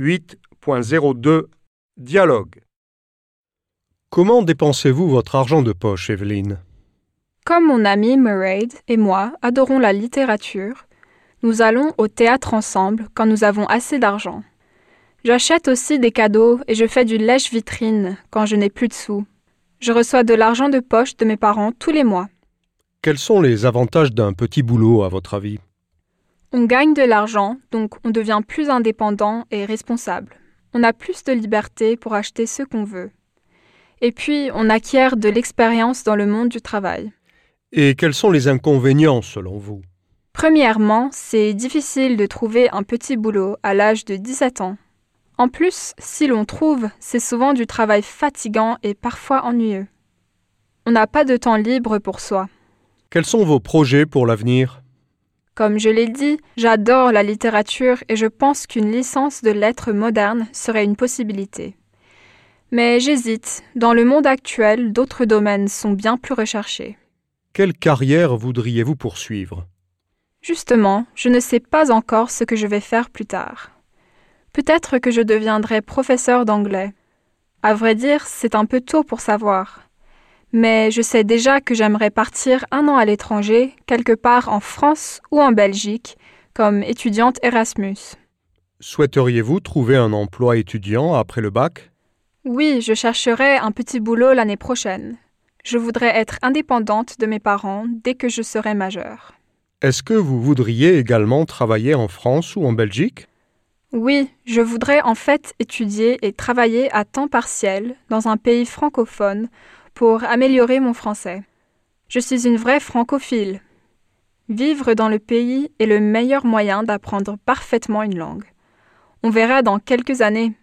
8.02 Dialogue Comment dépensez-vous votre argent de poche, Evelyne? Comme mon ami Murray et moi adorons la littérature, nous allons au théâtre ensemble quand nous avons assez d'argent. J'achète aussi des cadeaux et je fais du lèche-vitrine quand je n'ai plus de sous. Je reçois de l'argent de poche de mes parents tous les mois. Quels sont les avantages d'un petit boulot, à votre avis? On gagne de l'argent, donc on devient plus indépendant et responsable. On a plus de liberté pour acheter ce qu'on veut. Et puis, on acquiert de l'expérience dans le monde du travail. Et quels sont les inconvénients, selon vous? Premièrement, c'est difficile de trouver un petit boulot à l'âge de 17 ans. En plus, si l'on trouve, c'est souvent du travail fatigant et parfois ennuyeux. On n'a pas de temps libre pour soi. Quels sont vos projets pour l'avenir? Comme je l'ai dit, j'adore la littérature et je pense qu'une licence de lettres modernes serait une possibilité. Mais j'hésite. Dans le monde actuel, d'autres domaines sont bien plus recherchés. Quelle carrière voudriez-vous poursuivre? Justement, je ne sais pas encore ce que je vais faire plus tard. Peut-être que je deviendrai professeur d'anglais. À vrai dire, c'est un peu tôt pour savoir. Mais je sais déjà que j'aimerais partir un an à l'étranger, quelque part en France ou en Belgique, comme étudiante Erasmus. Souhaiteriez-vous trouver un emploi étudiant après le bac? Oui, je chercherai un petit boulot l'année prochaine. Je voudrais être indépendante de mes parents dès que je serai majeure. Est-ce que vous voudriez également travailler en France ou en Belgique? Oui, je voudrais en fait étudier et travailler à temps partiel dans un pays francophone pour améliorer mon français. Je suis une vraie francophile. Vivre dans le pays est le meilleur moyen d'apprendre parfaitement une langue. On verra dans quelques années